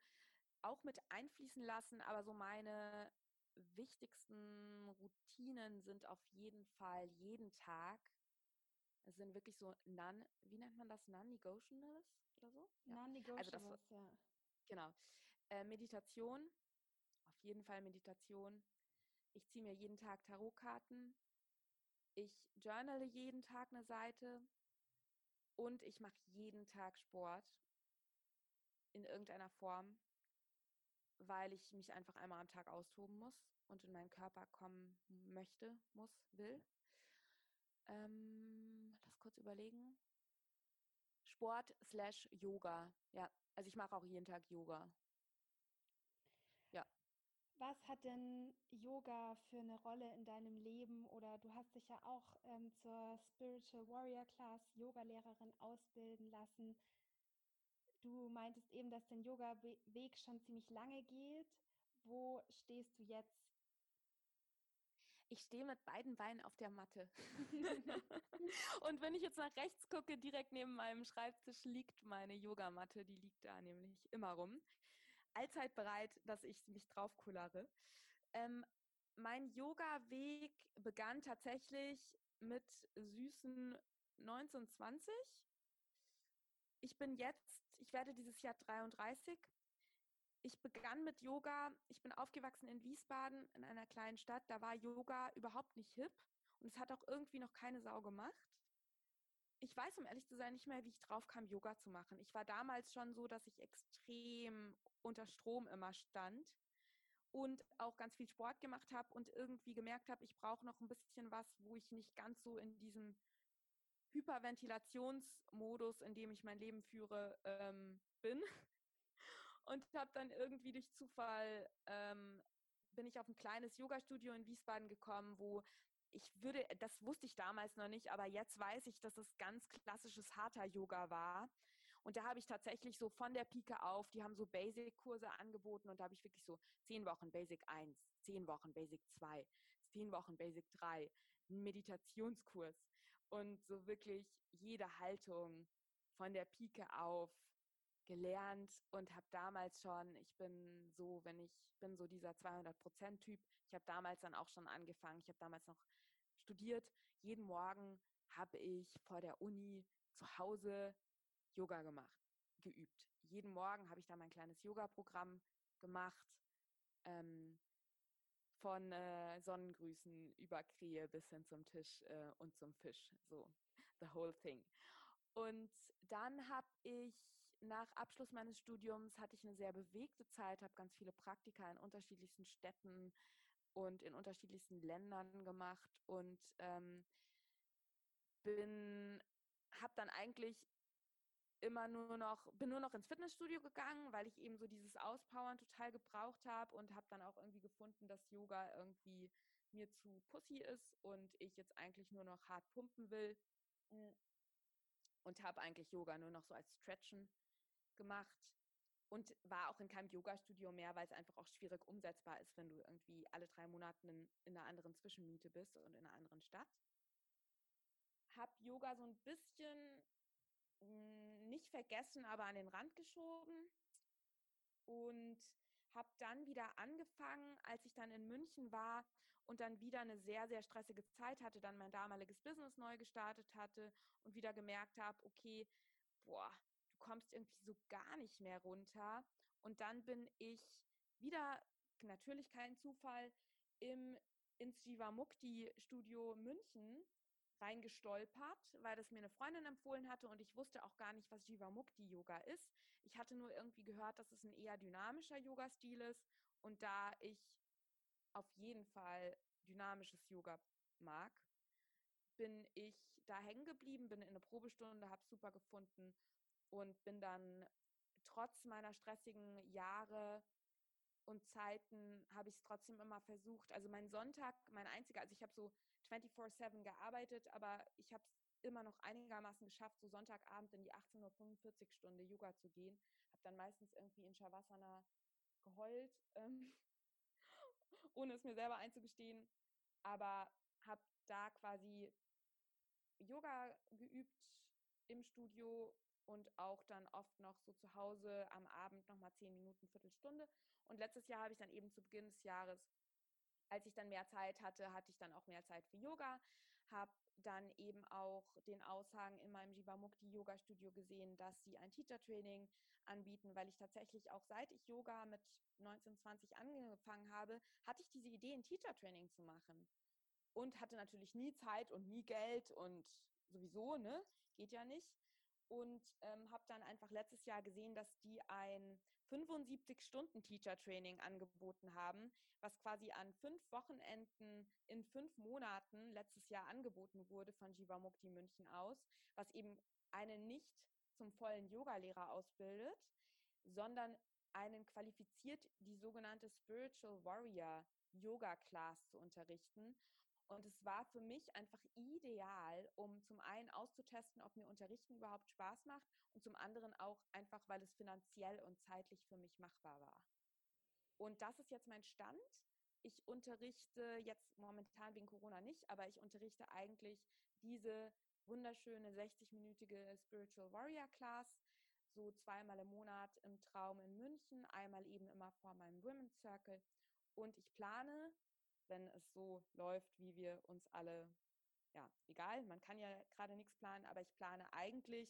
auch mit einfließen lassen. Aber so meine wichtigsten Routinen sind auf jeden Fall jeden Tag. Es sind wirklich so non, wie nennt man das, non-negotiables oder so? Ja. Non-negotiables, also das, ja. Genau. Äh, Meditation, auf jeden Fall Meditation. Ich ziehe mir jeden Tag Tarotkarten. Ich journale jeden Tag eine Seite. Und ich mache jeden Tag Sport in irgendeiner Form, weil ich mich einfach einmal am Tag austoben muss und in meinen Körper kommen möchte, muss, will. Ähm, überlegen. Sport slash Yoga. Ja, also ich mache auch jeden Tag Yoga. Ja. Was hat denn Yoga für eine Rolle in deinem Leben? Oder du hast dich ja auch ähm, zur Spiritual Warrior Class Yoga-Lehrerin ausbilden lassen. Du meintest eben, dass dein Yoga-Weg schon ziemlich lange geht. Wo stehst du jetzt? Ich stehe mit beiden Beinen auf der Matte. und wenn ich jetzt nach rechts gucke, direkt neben meinem Schreibtisch liegt meine Yogamatte. Die liegt da nämlich immer rum. Allzeit bereit, dass ich mich drauf kullere. Ähm, mein Yoga-Weg begann tatsächlich mit süßen 1920. Ich bin jetzt, ich werde dieses Jahr 33 ich begann mit Yoga. Ich bin aufgewachsen in Wiesbaden, in einer kleinen Stadt. Da war Yoga überhaupt nicht hip und es hat auch irgendwie noch keine Sau gemacht. Ich weiß, um ehrlich zu sein, nicht mehr, wie ich drauf kam, Yoga zu machen. Ich war damals schon so, dass ich extrem unter Strom immer stand und auch ganz viel Sport gemacht habe und irgendwie gemerkt habe, ich brauche noch ein bisschen was, wo ich nicht ganz so in diesem Hyperventilationsmodus, in dem ich mein Leben führe, ähm, bin und habe dann irgendwie durch Zufall ähm, bin ich auf ein kleines Yoga-Studio in Wiesbaden gekommen, wo ich würde, das wusste ich damals noch nicht, aber jetzt weiß ich, dass es ganz klassisches Hatha-Yoga war. Und da habe ich tatsächlich so von der Pike auf, die haben so Basic-Kurse angeboten und da habe ich wirklich so zehn Wochen Basic 1, zehn Wochen Basic 2, zehn Wochen Basic 3, einen Meditationskurs und so wirklich jede Haltung von der Pike auf gelernt und habe damals schon, ich bin so, wenn ich bin so dieser 200% Typ, ich habe damals dann auch schon angefangen, ich habe damals noch studiert, jeden Morgen habe ich vor der Uni zu Hause Yoga gemacht, geübt. Jeden Morgen habe ich da mein kleines Yoga-Programm gemacht. Ähm, von äh, Sonnengrüßen über Krähe bis hin zum Tisch äh, und zum Fisch. So, the whole thing. Und dann habe ich nach Abschluss meines Studiums hatte ich eine sehr bewegte Zeit, habe ganz viele Praktika in unterschiedlichsten Städten und in unterschiedlichsten Ländern gemacht und ähm, bin, habe dann eigentlich immer nur noch, bin nur noch ins Fitnessstudio gegangen, weil ich eben so dieses Auspowern total gebraucht habe und habe dann auch irgendwie gefunden, dass Yoga irgendwie mir zu pussy ist und ich jetzt eigentlich nur noch hart pumpen will. Und habe eigentlich Yoga nur noch so als Stretchen gemacht und war auch in keinem Yoga-Studio mehr, weil es einfach auch schwierig umsetzbar ist, wenn du irgendwie alle drei Monate in, in einer anderen Zwischenmiete bist und in einer anderen Stadt. Habe Yoga so ein bisschen hm, nicht vergessen, aber an den Rand geschoben und habe dann wieder angefangen, als ich dann in München war und dann wieder eine sehr, sehr stressige Zeit hatte, dann mein damaliges Business neu gestartet hatte und wieder gemerkt habe, okay, boah, kommst irgendwie so gar nicht mehr runter. Und dann bin ich wieder, natürlich kein Zufall, im, ins Jivamukti Studio München reingestolpert, weil das mir eine Freundin empfohlen hatte und ich wusste auch gar nicht, was Jivamukti Yoga ist. Ich hatte nur irgendwie gehört, dass es ein eher dynamischer Yoga-Stil ist und da ich auf jeden Fall dynamisches Yoga mag, bin ich da hängen geblieben, bin in eine Probestunde, habe es super gefunden und bin dann trotz meiner stressigen Jahre und Zeiten habe ich es trotzdem immer versucht. Also mein Sonntag, mein einziger, also ich habe so 24-7 gearbeitet, aber ich habe es immer noch einigermaßen geschafft, so Sonntagabend in die 18.45 Uhr Stunde Yoga zu gehen. Habe dann meistens irgendwie in Shavasana geheult, ähm, ohne es mir selber einzugestehen. Aber habe da quasi Yoga geübt im Studio und auch dann oft noch so zu Hause am Abend nochmal zehn Minuten, Viertelstunde. Und letztes Jahr habe ich dann eben zu Beginn des Jahres, als ich dann mehr Zeit hatte, hatte ich dann auch mehr Zeit für Yoga, habe dann eben auch den Aussagen in meinem Jivamukti Yoga Studio gesehen, dass sie ein Teacher Training anbieten, weil ich tatsächlich auch seit ich Yoga mit 19, 20 angefangen habe, hatte ich diese Idee, ein Teacher Training zu machen. Und hatte natürlich nie Zeit und nie Geld und sowieso, ne? Geht ja nicht und ähm, habe dann einfach letztes Jahr gesehen, dass die ein 75-Stunden-Teacher-Training angeboten haben, was quasi an fünf Wochenenden in fünf Monaten letztes Jahr angeboten wurde von Jivamukti München aus, was eben einen nicht zum vollen Yogalehrer ausbildet, sondern einen qualifiziert, die sogenannte Spiritual Warrior Yoga Class zu unterrichten. Und es war für mich einfach ideal, um zum einen auszutesten, ob mir Unterrichten überhaupt Spaß macht und zum anderen auch einfach, weil es finanziell und zeitlich für mich machbar war. Und das ist jetzt mein Stand. Ich unterrichte jetzt momentan wegen Corona nicht, aber ich unterrichte eigentlich diese wunderschöne 60-minütige Spiritual Warrior Class, so zweimal im Monat im Traum in München, einmal eben immer vor meinem Women's Circle. Und ich plane wenn es so läuft, wie wir uns alle, ja, egal, man kann ja gerade nichts planen, aber ich plane eigentlich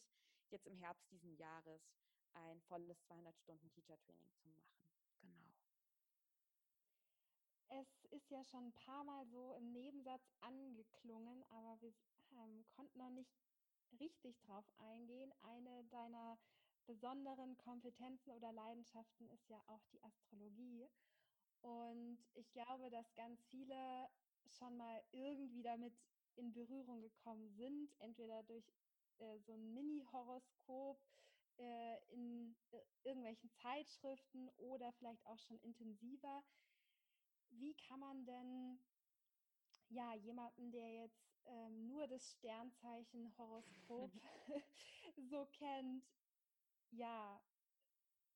jetzt im Herbst diesen Jahres ein volles 200-Stunden-Teacher-Training zu machen. Genau. Es ist ja schon ein paar Mal so im Nebensatz angeklungen, aber wir ähm, konnten noch nicht richtig drauf eingehen. Eine deiner besonderen Kompetenzen oder Leidenschaften ist ja auch die Astrologie. Und ich glaube, dass ganz viele schon mal irgendwie damit in Berührung gekommen sind, entweder durch äh, so ein Mini-Horoskop äh, in äh, irgendwelchen Zeitschriften oder vielleicht auch schon intensiver. Wie kann man denn ja jemanden, der jetzt ähm, nur das Sternzeichen Horoskop so kennt, ja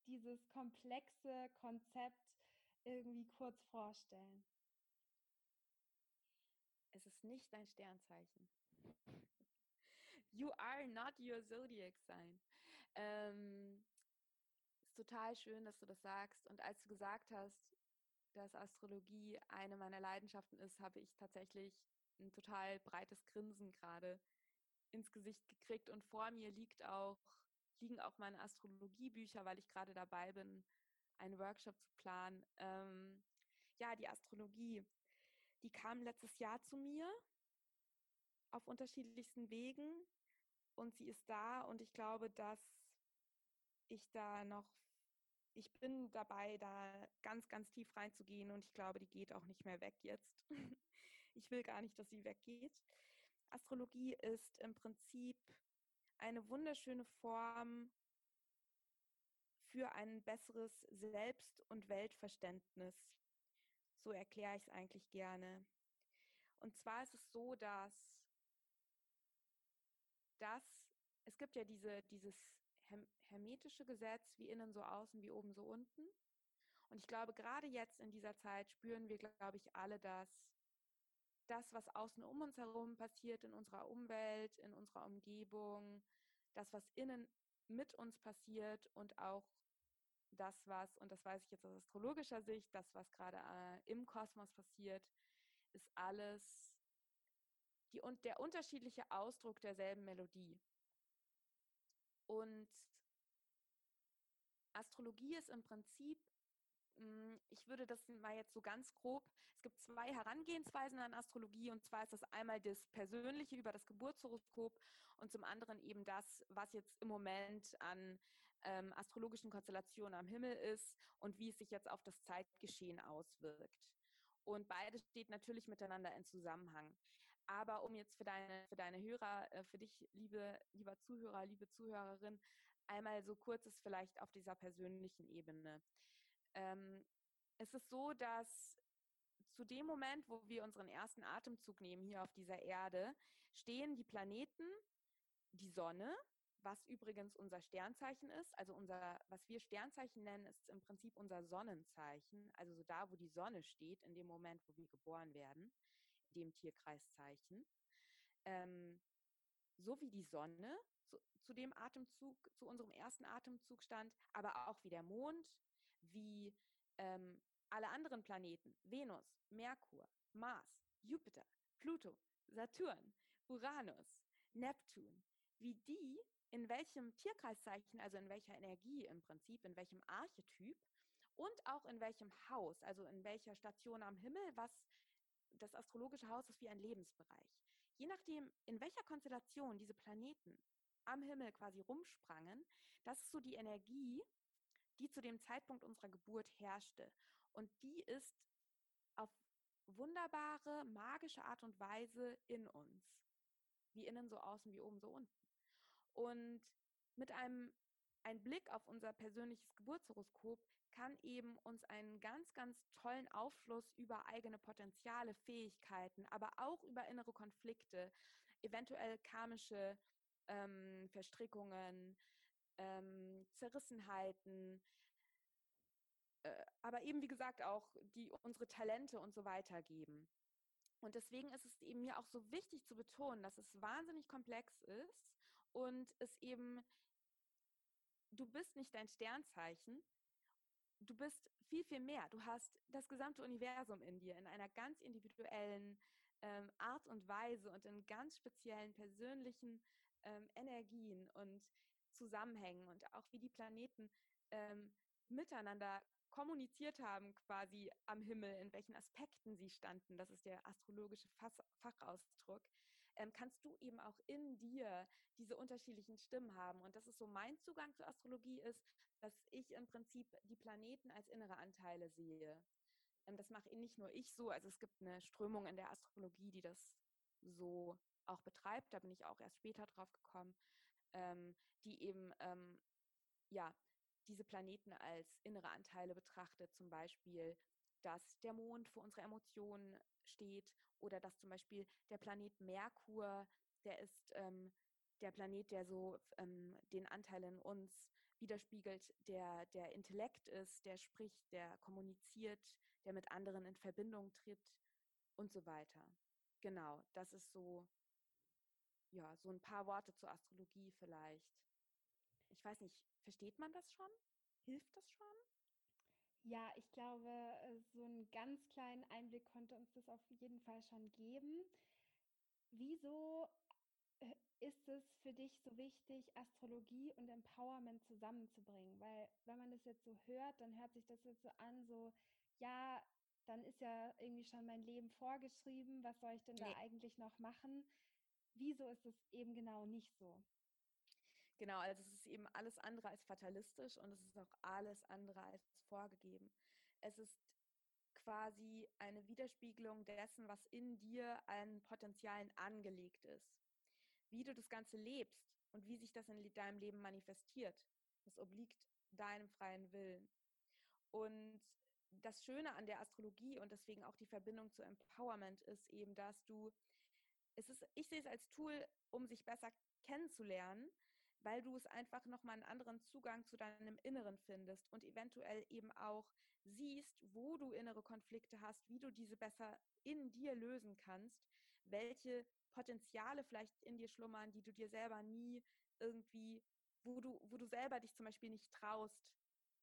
dieses komplexe Konzept irgendwie kurz vorstellen? Es ist nicht dein Sternzeichen. You are not your zodiac sign. Ähm, ist total schön, dass du das sagst. Und als du gesagt hast, dass Astrologie eine meiner Leidenschaften ist, habe ich tatsächlich ein total breites Grinsen gerade ins Gesicht gekriegt und vor mir liegt auch, liegen auch meine Astrologiebücher, weil ich gerade dabei bin, einen Workshop zu planen. Ähm, ja, die Astrologie, die kam letztes Jahr zu mir auf unterschiedlichsten Wegen und sie ist da und ich glaube, dass ich da noch, ich bin dabei, da ganz, ganz tief reinzugehen und ich glaube, die geht auch nicht mehr weg jetzt. ich will gar nicht, dass sie weggeht. Astrologie ist im Prinzip eine wunderschöne Form für ein besseres Selbst- und Weltverständnis. So erkläre ich es eigentlich gerne. Und zwar ist es so, dass, dass es gibt ja diese, dieses hermetische Gesetz, wie innen so außen, wie oben so unten. Und ich glaube, gerade jetzt in dieser Zeit spüren wir, glaube ich, alle, dass das, was außen um uns herum passiert, in unserer Umwelt, in unserer Umgebung, das, was innen mit uns passiert und auch das, was, und das weiß ich jetzt aus astrologischer Sicht, das, was gerade äh, im Kosmos passiert, ist alles die, und der unterschiedliche Ausdruck derselben Melodie. Und Astrologie ist im Prinzip hm, ich würde das mal jetzt so ganz grob. Es gibt zwei Herangehensweisen an Astrologie und zwar ist das einmal das Persönliche über das Geburtshoroskop und zum anderen eben das, was jetzt im Moment an ähm, astrologischen Konstellationen am Himmel ist und wie es sich jetzt auf das Zeitgeschehen auswirkt. Und beides steht natürlich miteinander in Zusammenhang. Aber um jetzt für deine, für deine Hörer, äh, für dich, liebe, lieber Zuhörer, liebe Zuhörerin, einmal so kurzes vielleicht auf dieser persönlichen Ebene. Ähm, es ist so, dass zu dem Moment, wo wir unseren ersten Atemzug nehmen hier auf dieser Erde, stehen die Planeten, die Sonne, was übrigens unser Sternzeichen ist. Also unser, was wir Sternzeichen nennen, ist im Prinzip unser Sonnenzeichen. Also so da, wo die Sonne steht, in dem Moment, wo wir geboren werden, dem Tierkreiszeichen. Ähm, so wie die Sonne zu, zu dem Atemzug, zu unserem ersten Atemzug stand, aber auch wie der Mond, wie ähm, alle anderen Planeten, Venus, Merkur, Mars, Jupiter, Pluto, Saturn, Uranus, Neptun, wie die in welchem Tierkreiszeichen, also in welcher Energie im Prinzip, in welchem Archetyp und auch in welchem Haus, also in welcher Station am Himmel, was das astrologische Haus ist wie ein Lebensbereich. Je nachdem, in welcher Konstellation diese Planeten am Himmel quasi rumsprangen, das ist so die Energie, die zu dem Zeitpunkt unserer Geburt herrschte. Und die ist auf wunderbare, magische Art und Weise in uns. Wie innen so außen, wie oben so unten. Und mit einem ein Blick auf unser persönliches Geburtshoroskop kann eben uns einen ganz, ganz tollen Aufschluss über eigene Potenziale, Fähigkeiten, aber auch über innere Konflikte, eventuell karmische ähm, Verstrickungen, ähm, Zerrissenheiten, äh, aber eben wie gesagt auch die unsere Talente und so weiter geben. Und deswegen ist es eben mir auch so wichtig zu betonen, dass es wahnsinnig komplex ist und es eben, du bist nicht dein Sternzeichen, du bist viel, viel mehr. Du hast das gesamte Universum in dir in einer ganz individuellen ähm, Art und Weise und in ganz speziellen persönlichen ähm, Energien und Zusammenhängen und auch wie die Planeten ähm, miteinander kommuniziert haben, quasi am Himmel, in welchen Aspekten sie standen, das ist der astrologische Fachausdruck, ähm, kannst du eben auch in dir diese unterschiedlichen Stimmen haben. Und das ist so mein Zugang zur Astrologie ist, dass ich im Prinzip die Planeten als innere Anteile sehe. Ähm, das mache nicht nur ich so, also es gibt eine Strömung in der Astrologie, die das so auch betreibt, da bin ich auch erst später drauf gekommen, ähm, die eben ähm, ja diese Planeten als innere Anteile betrachtet, zum Beispiel, dass der Mond für unsere Emotionen steht oder dass zum Beispiel der Planet Merkur, der ist ähm, der Planet, der so ähm, den Anteil in uns widerspiegelt, der der Intellekt ist, der spricht, der kommuniziert, der mit anderen in Verbindung tritt und so weiter. Genau, das ist so, ja, so ein paar Worte zur Astrologie vielleicht. Ich weiß nicht, versteht man das schon? Hilft das schon? Ja, ich glaube, äh, so einen ganz kleinen Einblick konnte uns das auf jeden Fall schon geben. Wieso äh, ist es für dich so wichtig, Astrologie und Empowerment zusammenzubringen? Weil wenn man das jetzt so hört, dann hört sich das jetzt so an, so, ja, dann ist ja irgendwie schon mein Leben vorgeschrieben, was soll ich denn nee. da eigentlich noch machen? Wieso ist es eben genau nicht so? Genau, also es ist eben alles andere als fatalistisch und es ist auch alles andere als vorgegeben. Es ist quasi eine Widerspiegelung dessen, was in dir an Potenzialen angelegt ist wie du das Ganze lebst und wie sich das in deinem Leben manifestiert, das obliegt deinem freien Willen. Und das Schöne an der Astrologie und deswegen auch die Verbindung zu Empowerment ist eben, dass du, es ist, ich sehe es als Tool, um sich besser kennenzulernen, weil du es einfach nochmal einen anderen Zugang zu deinem Inneren findest und eventuell eben auch siehst, wo du innere Konflikte hast, wie du diese besser in dir lösen kannst, welche Potenziale vielleicht in dir schlummern, die du dir selber nie irgendwie, wo du, wo du selber dich zum Beispiel nicht traust,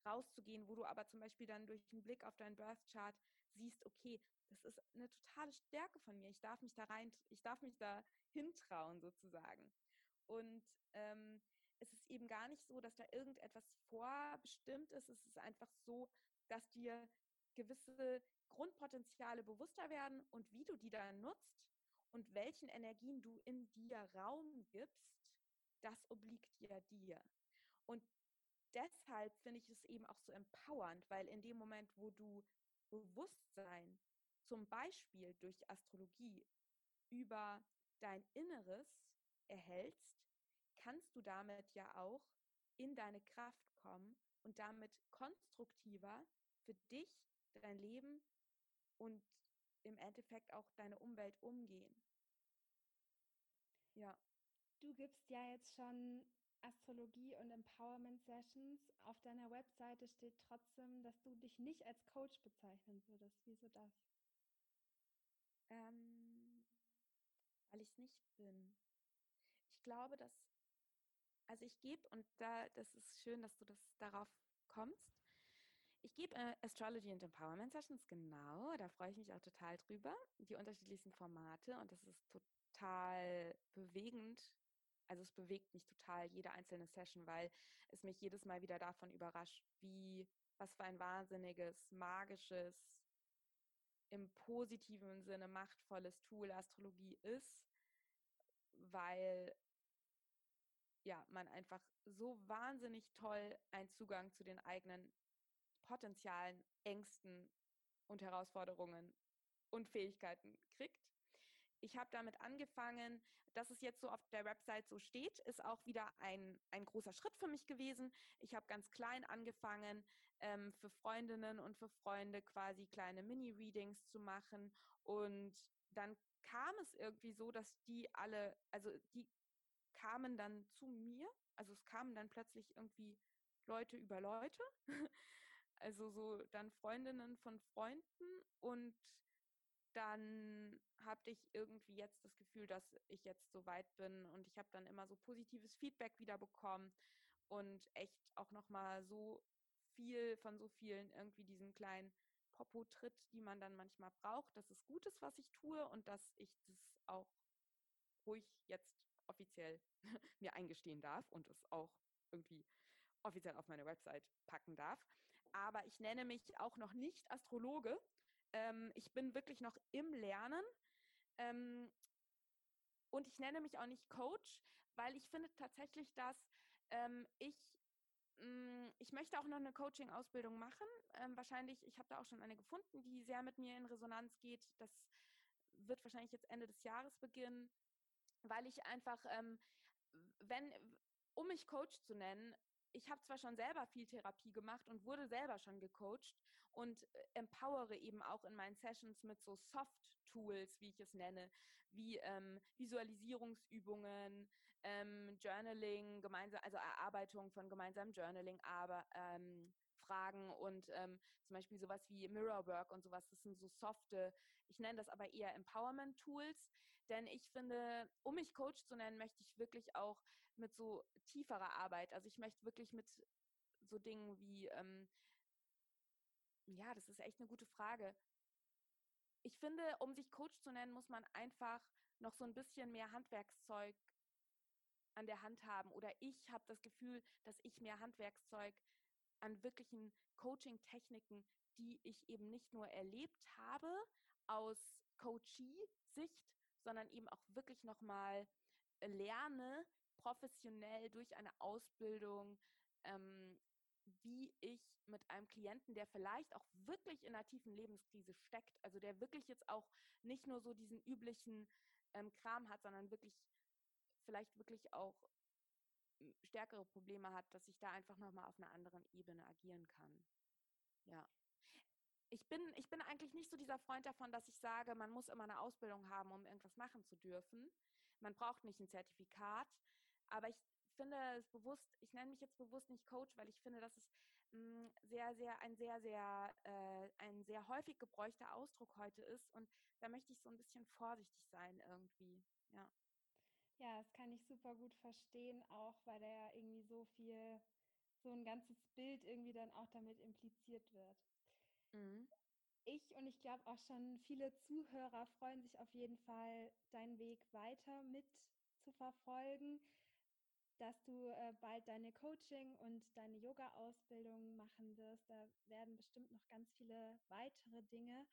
rauszugehen, wo du aber zum Beispiel dann durch einen Blick auf deinen Birth Chart siehst, okay, das ist eine totale Stärke von mir. Ich darf mich da rein, ich darf mich da hintrauen sozusagen. Und ähm, es ist eben gar nicht so, dass da irgendetwas vorbestimmt ist. Es ist einfach so, dass dir gewisse Grundpotenziale bewusster werden und wie du die dann nutzt, und welchen Energien du in dir Raum gibst, das obliegt ja dir. Und deshalb finde ich es eben auch so empowernd, weil in dem Moment, wo du Bewusstsein zum Beispiel durch Astrologie über dein Inneres erhältst, kannst du damit ja auch in deine Kraft kommen und damit konstruktiver für dich, dein Leben und im Endeffekt auch deine Umwelt umgehen. Ja. Du gibst ja jetzt schon Astrologie und Empowerment Sessions. Auf deiner Webseite steht trotzdem, dass du dich nicht als Coach bezeichnen würdest. Wieso das? Ähm, weil ich es nicht bin. Ich glaube, dass, also ich gebe, und da, das ist schön, dass du das darauf kommst. Ich gebe äh, Astrology and Empowerment Sessions, genau, da freue ich mich auch total drüber, die unterschiedlichsten Formate und das ist total bewegend. Also es bewegt mich total jede einzelne Session, weil es mich jedes Mal wieder davon überrascht, wie, was für ein wahnsinniges, magisches, im positiven Sinne machtvolles Tool Astrologie ist, weil ja, man einfach so wahnsinnig toll einen Zugang zu den eigenen Potenzialen, Ängsten und Herausforderungen und Fähigkeiten kriegt. Ich habe damit angefangen, dass es jetzt so auf der Website so steht, ist auch wieder ein, ein großer Schritt für mich gewesen. Ich habe ganz klein angefangen, ähm, für Freundinnen und für Freunde quasi kleine Mini-Readings zu machen. Und dann kam es irgendwie so, dass die alle, also die kamen dann zu mir. Also es kamen dann plötzlich irgendwie Leute über Leute. Also so dann Freundinnen von Freunden und dann habe ich irgendwie jetzt das Gefühl, dass ich jetzt so weit bin und ich habe dann immer so positives Feedback wieder bekommen und echt auch noch mal so viel von so vielen irgendwie diesen kleinen Popo-Tritt, die man dann manchmal braucht, dass es gut ist, was ich tue und dass ich das auch ruhig jetzt offiziell mir eingestehen darf und es auch irgendwie offiziell auf meine Website packen darf. Aber ich nenne mich auch noch nicht Astrologe. Ähm, ich bin wirklich noch im Lernen. Ähm, und ich nenne mich auch nicht Coach, weil ich finde tatsächlich, dass ähm, ich mm, ich möchte auch noch eine Coaching-Ausbildung machen. Ähm, wahrscheinlich, ich habe da auch schon eine gefunden, die sehr mit mir in Resonanz geht. Das wird wahrscheinlich jetzt Ende des Jahres beginnen, weil ich einfach, ähm, wenn, um mich Coach zu nennen, ich habe zwar schon selber viel Therapie gemacht und wurde selber schon gecoacht und äh, empowere eben auch in meinen Sessions mit so Soft-Tools, wie ich es nenne, wie ähm, Visualisierungsübungen, ähm, Journaling, gemeinsam, also Erarbeitung von gemeinsamem Journaling, aber ähm, Fragen und ähm, zum Beispiel sowas wie Mirrorwork und sowas. Das sind so softe, ich nenne das aber eher Empowerment-Tools, denn ich finde, um mich Coach zu nennen, möchte ich wirklich auch mit so tieferer Arbeit, also ich möchte wirklich mit so Dingen wie, ähm, ja, das ist echt eine gute Frage. Ich finde, um sich Coach zu nennen, muss man einfach noch so ein bisschen mehr Handwerkszeug an der Hand haben oder ich habe das Gefühl, dass ich mehr Handwerkszeug an wirklichen Coaching-Techniken, die ich eben nicht nur erlebt habe aus Coachee-Sicht, sondern eben auch wirklich nochmal lerne, professionell durch eine Ausbildung, ähm, wie ich mit einem Klienten, der vielleicht auch wirklich in einer tiefen Lebenskrise steckt, also der wirklich jetzt auch nicht nur so diesen üblichen ähm, Kram hat, sondern wirklich vielleicht wirklich auch hm, stärkere Probleme hat, dass ich da einfach nochmal auf einer anderen Ebene agieren kann. Ja. Ich bin, ich bin eigentlich nicht so dieser Freund davon, dass ich sage, man muss immer eine Ausbildung haben, um irgendwas machen zu dürfen. Man braucht nicht ein Zertifikat. Aber ich finde es bewusst, ich nenne mich jetzt bewusst nicht Coach, weil ich finde, dass es mh, hm, sehr, sehr, ein sehr, sehr, äh, ein sehr häufig gebräuchter Ausdruck heute ist. Und da möchte ich so ein bisschen vorsichtig sein irgendwie. Ja. Ja, das kann ich super gut verstehen, auch weil da ja irgendwie so viel, so ein ganzes Bild irgendwie dann auch damit impliziert wird. Mhm. Ich und ich glaube auch schon viele Zuhörer freuen sich auf jeden Fall, deinen Weg weiter mit zu verfolgen, dass du äh, bald deine Coaching und deine Yoga-Ausbildung machen wirst. Da werden bestimmt noch ganz viele weitere Dinge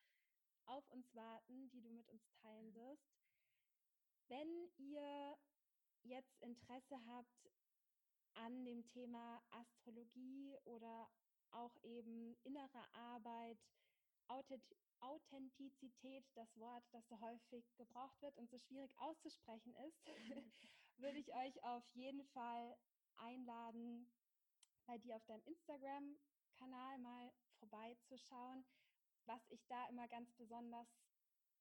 auf uns warten, die du mit uns teilen mhm. wirst. Wenn ihr jetzt Interesse habt an dem Thema Astrologie oder auch eben innere Arbeit, Authentizität, das Wort, das so häufig gebraucht wird und so schwierig auszusprechen ist, würde ich euch auf jeden Fall einladen, bei dir auf deinem Instagram-Kanal mal vorbeizuschauen. Was ich da immer ganz besonders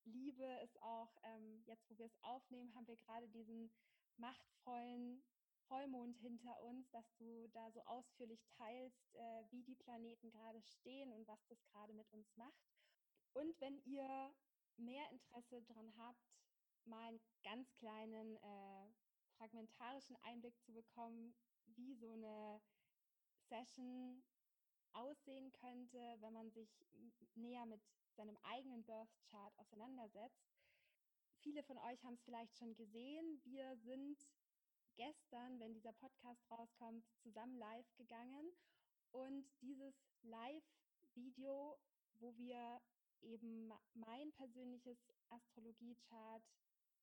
liebe, ist auch, ähm, jetzt wo wir es aufnehmen, haben wir gerade diesen machtvollen Vollmond hinter uns, dass du da so ausführlich teilst, äh, wie die Planeten gerade stehen und was das gerade mit uns macht. Und wenn ihr mehr Interesse daran habt, mal einen ganz kleinen äh, fragmentarischen Einblick zu bekommen, wie so eine Session aussehen könnte, wenn man sich näher mit seinem eigenen Birth Chart auseinandersetzt. Viele von euch haben es vielleicht schon gesehen. Wir sind gestern, wenn dieser Podcast rauskommt, zusammen live gegangen. Und dieses Live-Video, wo wir eben mein persönliches Astrologie-Chart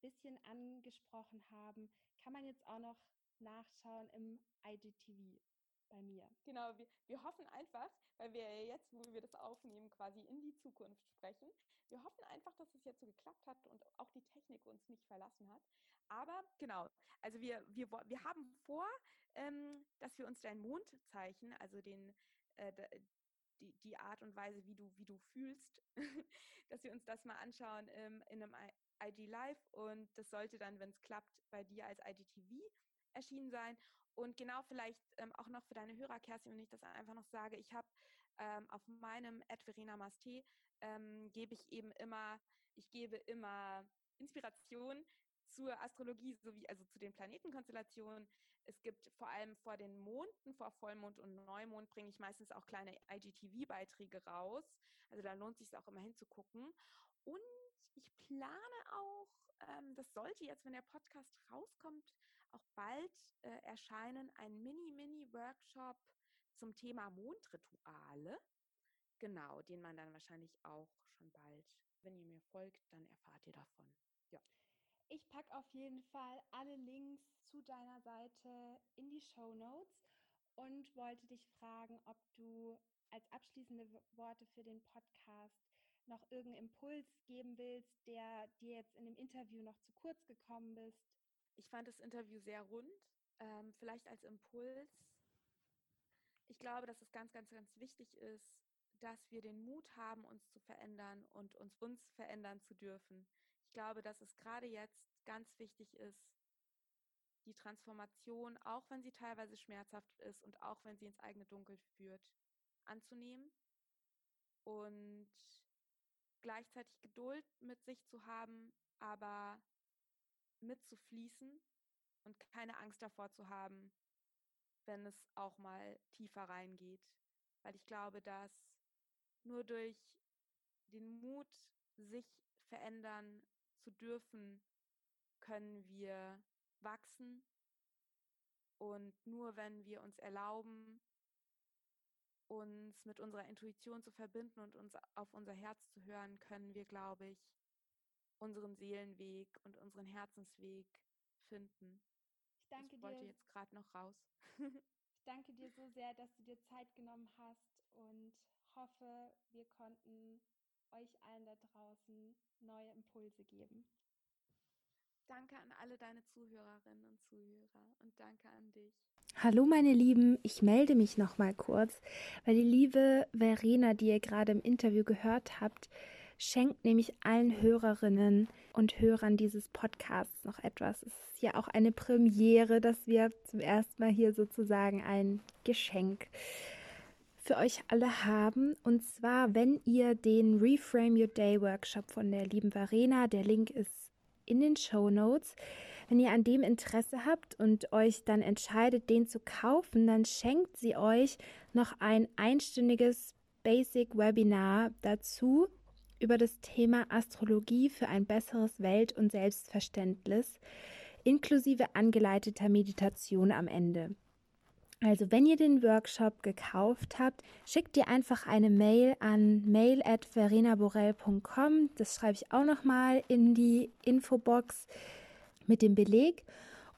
bisschen angesprochen haben, kann man jetzt auch noch nachschauen im IGTV bei mir. Genau, wir, wir hoffen einfach, weil wir jetzt, wo wir das aufnehmen, quasi in die Zukunft sprechen, wir hoffen einfach, dass es jetzt so geklappt hat und auch die Technik uns nicht verlassen hat. Aber genau, also wir, wir, wir haben vor, ähm, dass wir uns dein Mondzeichen, also den, äh, die, die Art und Weise, wie du, wie du fühlst, dass wir uns das mal anschauen ähm, in einem IG Live und das sollte dann, wenn es klappt, bei dir als IGTV erschienen sein. Und genau vielleicht ähm, auch noch für deine Hörer, Kerstin, wenn ich das einfach noch sage, ich habe ähm, auf meinem Verena Masté ähm, gebe ich eben immer, ich gebe immer Inspiration zur Astrologie sowie also zu den Planetenkonstellationen. Es gibt vor allem vor den Monden, vor Vollmond und Neumond bringe ich meistens auch kleine IGTV-Beiträge raus. Also da lohnt sich auch immer hinzugucken. Und ich plane auch, ähm, das sollte jetzt, wenn der Podcast rauskommt, auch bald äh, erscheinen, ein Mini-Mini-Workshop zum Thema Mondrituale. Genau, den man dann wahrscheinlich auch schon bald, wenn ihr mir folgt, dann erfahrt ihr davon. Ja. Ich packe auf jeden Fall alle Links zu deiner Seite in die Show Notes und wollte dich fragen, ob du als abschließende Worte für den Podcast noch irgendeinen Impuls geben willst, der dir jetzt in dem Interview noch zu kurz gekommen ist? Ich fand das Interview sehr rund. Ähm, vielleicht als Impuls. Ich glaube, dass es ganz, ganz, ganz wichtig ist, dass wir den Mut haben, uns zu verändern und uns uns verändern zu dürfen. Glaube, dass es gerade jetzt ganz wichtig ist, die Transformation, auch wenn sie teilweise schmerzhaft ist und auch wenn sie ins eigene Dunkel führt, anzunehmen und gleichzeitig Geduld mit sich zu haben, aber mitzufließen und keine Angst davor zu haben, wenn es auch mal tiefer reingeht. Weil ich glaube, dass nur durch den Mut, sich verändern zu dürfen, können wir wachsen Und nur wenn wir uns erlauben, uns mit unserer Intuition zu verbinden und uns auf unser Herz zu hören, können wir, glaube ich, unseren Seelenweg und unseren Herzensweg finden. Ich danke ich wollte dir. jetzt gerade noch raus. ich danke dir so sehr, dass du dir Zeit genommen hast und hoffe, wir konnten euch allen da draußen neue Impulse geben. Danke an alle deine Zuhörerinnen und Zuhörer und danke an dich. Hallo meine Lieben, ich melde mich noch mal kurz, weil die liebe Verena, die ihr gerade im Interview gehört habt, schenkt nämlich allen Hörerinnen und Hörern dieses Podcasts noch etwas. Es ist ja auch eine Premiere, dass wir zum ersten Mal hier sozusagen ein Geschenk für euch alle haben. Und zwar, wenn ihr den Reframe Your Day Workshop von der lieben Verena, der Link ist in den Show Notes. Wenn ihr an dem Interesse habt und euch dann entscheidet, den zu kaufen, dann schenkt sie euch noch ein einstündiges Basic Webinar dazu über das Thema Astrologie für ein besseres Welt- und Selbstverständnis, inklusive angeleiteter Meditation am Ende. Also, wenn ihr den Workshop gekauft habt, schickt ihr einfach eine Mail an mail@verenaborell.com. Das schreibe ich auch noch mal in die Infobox mit dem Beleg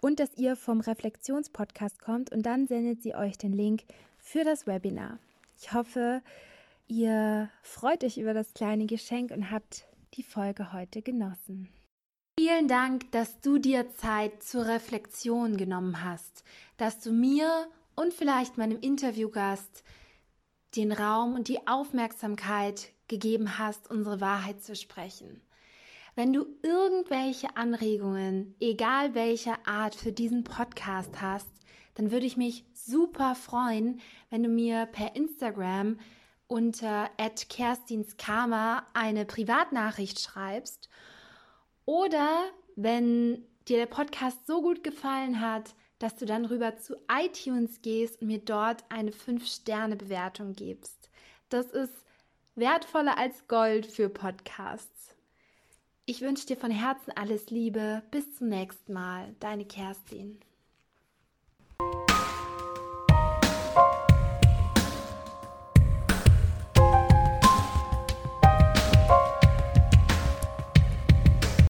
und dass ihr vom Reflexionspodcast kommt und dann sendet sie euch den Link für das Webinar. Ich hoffe, ihr freut euch über das kleine Geschenk und habt die Folge heute genossen. Vielen Dank, dass du dir Zeit zur Reflexion genommen hast, dass du mir und vielleicht meinem Interviewgast den Raum und die Aufmerksamkeit gegeben hast, unsere Wahrheit zu sprechen. Wenn du irgendwelche Anregungen, egal welcher Art, für diesen Podcast hast, dann würde ich mich super freuen, wenn du mir per Instagram unter @kerstinskarma eine Privatnachricht schreibst oder wenn dir der Podcast so gut gefallen hat, dass du dann rüber zu iTunes gehst und mir dort eine 5-Sterne-Bewertung gibst. Das ist wertvoller als Gold für Podcasts. Ich wünsche dir von Herzen alles Liebe. Bis zum nächsten Mal. Deine Kerstin.